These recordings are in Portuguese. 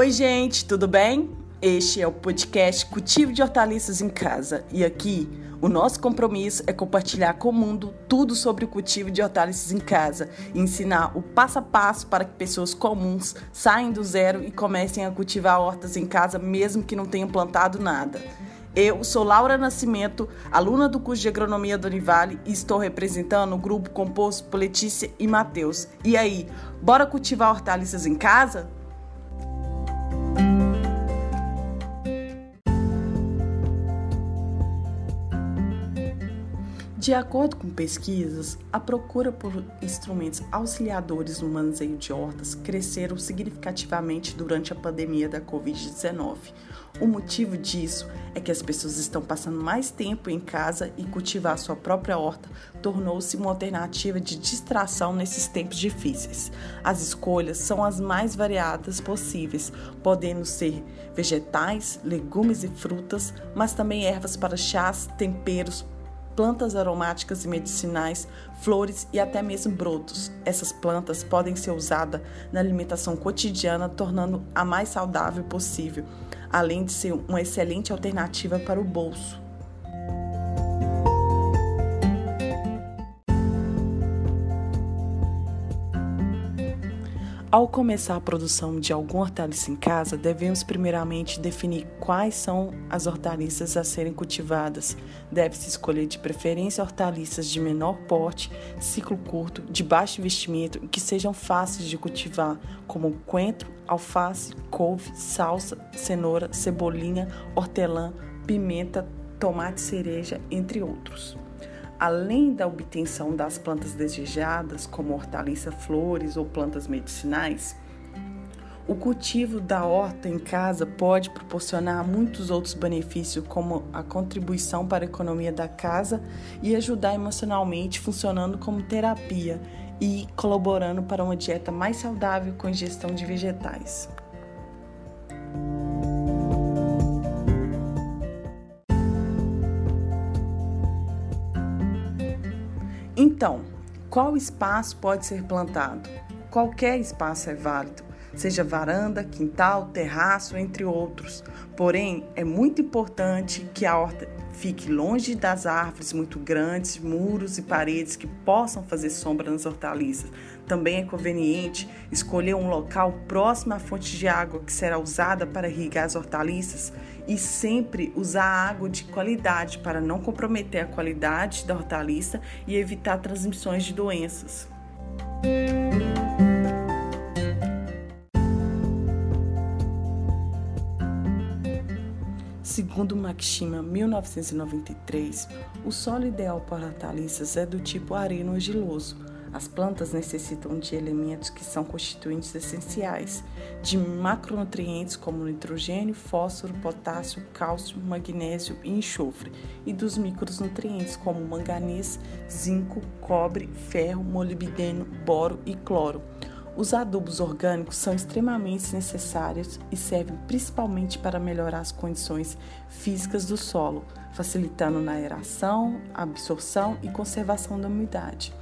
Oi, gente, tudo bem? Este é o podcast Cultivo de Hortaliças em Casa e aqui o nosso compromisso é compartilhar com o mundo tudo sobre o cultivo de hortaliças em casa e ensinar o passo a passo para que pessoas comuns saiam do zero e comecem a cultivar hortas em casa mesmo que não tenham plantado nada. Eu sou Laura Nascimento, aluna do curso de Agronomia do Univale e estou representando o grupo composto por Letícia e Matheus. E aí, bora cultivar hortaliças em casa? De acordo com pesquisas, a procura por instrumentos auxiliadores no manuseio de hortas cresceram significativamente durante a pandemia da Covid-19. O motivo disso é que as pessoas estão passando mais tempo em casa e cultivar sua própria horta tornou-se uma alternativa de distração nesses tempos difíceis. As escolhas são as mais variadas possíveis, podendo ser vegetais, legumes e frutas, mas também ervas para chás, temperos, plantas aromáticas e medicinais, flores e até mesmo brotos. Essas plantas podem ser usadas na alimentação cotidiana, tornando a mais saudável possível, além de ser uma excelente alternativa para o bolso. Ao começar a produção de algum hortaliça em casa, devemos primeiramente definir quais são as hortaliças a serem cultivadas. Deve-se escolher de preferência hortaliças de menor porte, ciclo curto, de baixo investimento e que sejam fáceis de cultivar, como coentro, alface, couve, salsa, cenoura, cebolinha, hortelã, pimenta, tomate cereja, entre outros. Além da obtenção das plantas desejadas, como hortaliça, flores ou plantas medicinais, o cultivo da horta em casa pode proporcionar muitos outros benefícios, como a contribuição para a economia da casa e ajudar emocionalmente, funcionando como terapia e colaborando para uma dieta mais saudável com ingestão de vegetais. Então, qual espaço pode ser plantado? Qualquer espaço é válido, seja varanda, quintal, terraço, entre outros. Porém, é muito importante que a horta fique longe das árvores muito grandes, muros e paredes que possam fazer sombra nas hortaliças. Também é conveniente escolher um local próximo à fonte de água que será usada para irrigar as hortaliças e sempre usar água de qualidade para não comprometer a qualidade da hortaliça e evitar transmissões de doenças. Segundo Maxima 1993, o solo ideal para hortaliças é do tipo areno-argiloso. As plantas necessitam de elementos que são constituintes essenciais, de macronutrientes como nitrogênio, fósforo, potássio, cálcio, magnésio e enxofre, e dos micronutrientes como manganês, zinco, cobre, ferro, molibdeno, boro e cloro. Os adubos orgânicos são extremamente necessários e servem principalmente para melhorar as condições físicas do solo, facilitando na aeração, absorção e conservação da umidade.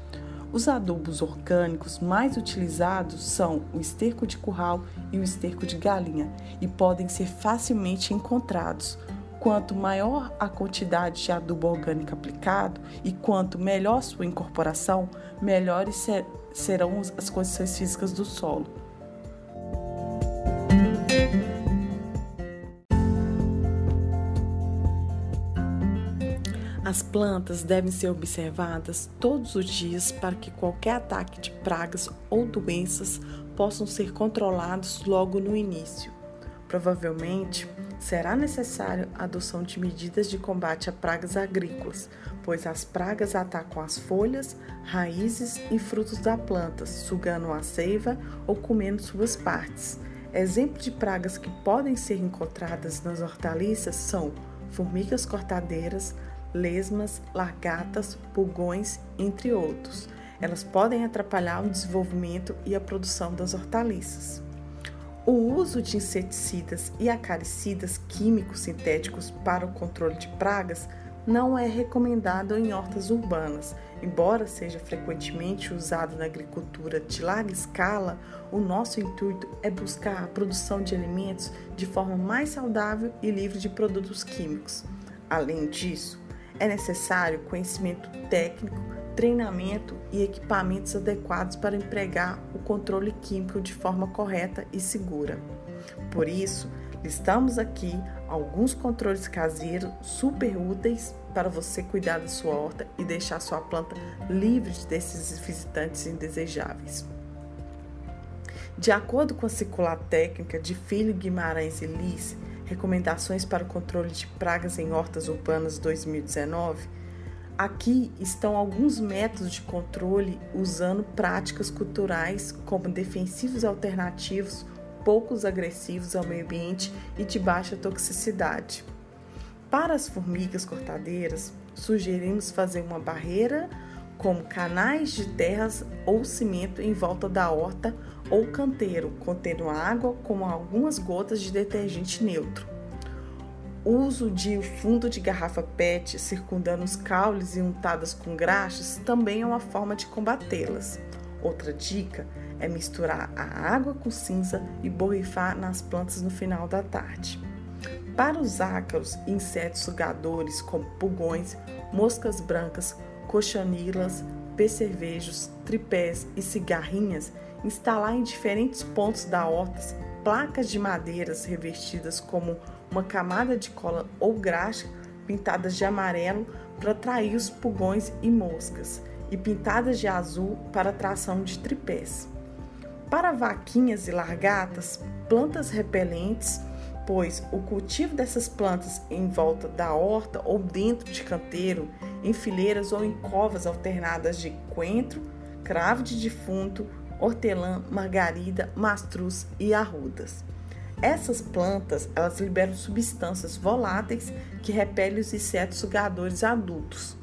Os adubos orgânicos mais utilizados são o esterco de curral e o esterco de galinha e podem ser facilmente encontrados. Quanto maior a quantidade de adubo orgânico aplicado e quanto melhor sua incorporação, melhores ser, serão as condições físicas do solo. As plantas devem ser observadas todos os dias para que qualquer ataque de pragas ou doenças possam ser controlados logo no início. Provavelmente será necessário a adoção de medidas de combate a pragas agrícolas, pois as pragas atacam as folhas, raízes e frutos da planta, sugando a seiva ou comendo suas partes. Exemplos de pragas que podem ser encontradas nas hortaliças são formigas cortadeiras, lesmas, largatas, pulgões, entre outros. Elas podem atrapalhar o desenvolvimento e a produção das hortaliças. O uso de inseticidas e acaricidas químicos sintéticos para o controle de pragas não é recomendado em hortas urbanas. Embora seja frequentemente usado na agricultura de larga escala, o nosso intuito é buscar a produção de alimentos de forma mais saudável e livre de produtos químicos. Além disso, é necessário conhecimento técnico, treinamento e equipamentos adequados para empregar o controle químico de forma correta e segura. Por isso, listamos aqui alguns controles caseiros super úteis para você cuidar da sua horta e deixar sua planta livre desses visitantes indesejáveis. De acordo com a circular técnica de Filho Guimarães e Liz, Recomendações para o controle de pragas em hortas urbanas 2019, aqui estão alguns métodos de controle usando práticas culturais como defensivos alternativos poucos agressivos ao meio ambiente e de baixa toxicidade. Para as formigas cortadeiras, sugerimos fazer uma barreira como canais de terras ou cimento em volta da horta ou canteiro, contendo água com algumas gotas de detergente neutro. O uso de fundo de garrafa PET circundando os caules e untadas com graxas também é uma forma de combatê-las. Outra dica é misturar a água com cinza e borrifar nas plantas no final da tarde. Para os ácaros e insetos sugadores como pulgões, moscas brancas, cochonilas, percevejos, tripés e cigarrinhas, instalar em diferentes pontos da horta placas de madeiras revestidas como uma camada de cola ou graxa pintadas de amarelo para atrair os pulgões e moscas e pintadas de azul para atração de tripés. Para vaquinhas e largatas, plantas repelentes, pois o cultivo dessas plantas em volta da horta ou dentro de canteiro, em fileiras ou em covas alternadas de coentro, cravo de defunto, hortelã, margarida, mastruz e arrudas. Essas plantas, elas liberam substâncias voláteis que repelem os insetos sugadores adultos.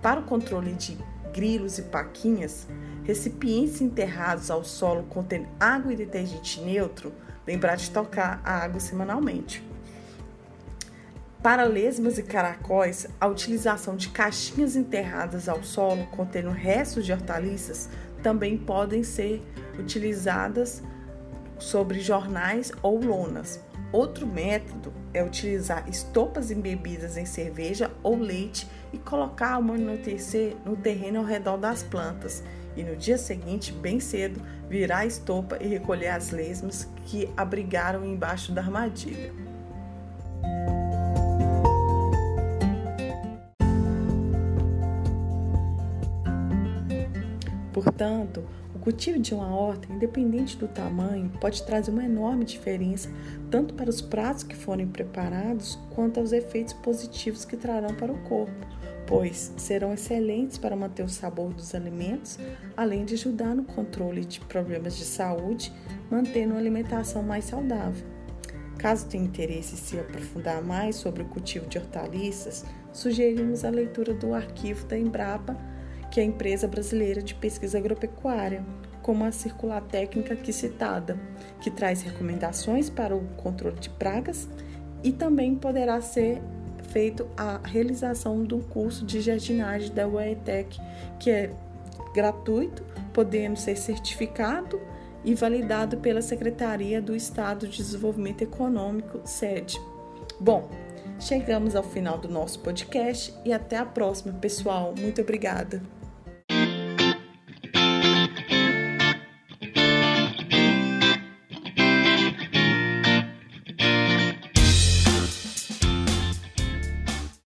Para o controle de grilos e paquinhas, recipientes enterrados ao solo contendo água e detergente neutro, lembrar de tocar a água semanalmente. Para lesmas e caracóis, a utilização de caixinhas enterradas ao solo contendo restos de hortaliças também podem ser utilizadas sobre jornais ou lonas. Outro método é utilizar estopas embebidas em cerveja ou leite e colocar o amortecer no terreno ao redor das plantas e no dia seguinte, bem cedo, virar a estopa e recolher as lesmas que abrigaram embaixo da armadilha. Portanto, o cultivo de uma horta, independente do tamanho, pode trazer uma enorme diferença tanto para os pratos que forem preparados quanto aos efeitos positivos que trarão para o corpo pois serão excelentes para manter o sabor dos alimentos, além de ajudar no controle de problemas de saúde, mantendo uma alimentação mais saudável. Caso tenha interesse em se aprofundar mais sobre o cultivo de hortaliças, sugerimos a leitura do arquivo da Embrapa, que é a empresa brasileira de pesquisa agropecuária, como a circular técnica aqui citada, que traz recomendações para o controle de pragas e também poderá ser feito a realização do curso de jardinagem da UETEC, que é gratuito, podendo ser certificado e validado pela Secretaria do Estado de Desenvolvimento Econômico, SED. Bom, chegamos ao final do nosso podcast e até a próxima, pessoal. Muito obrigada.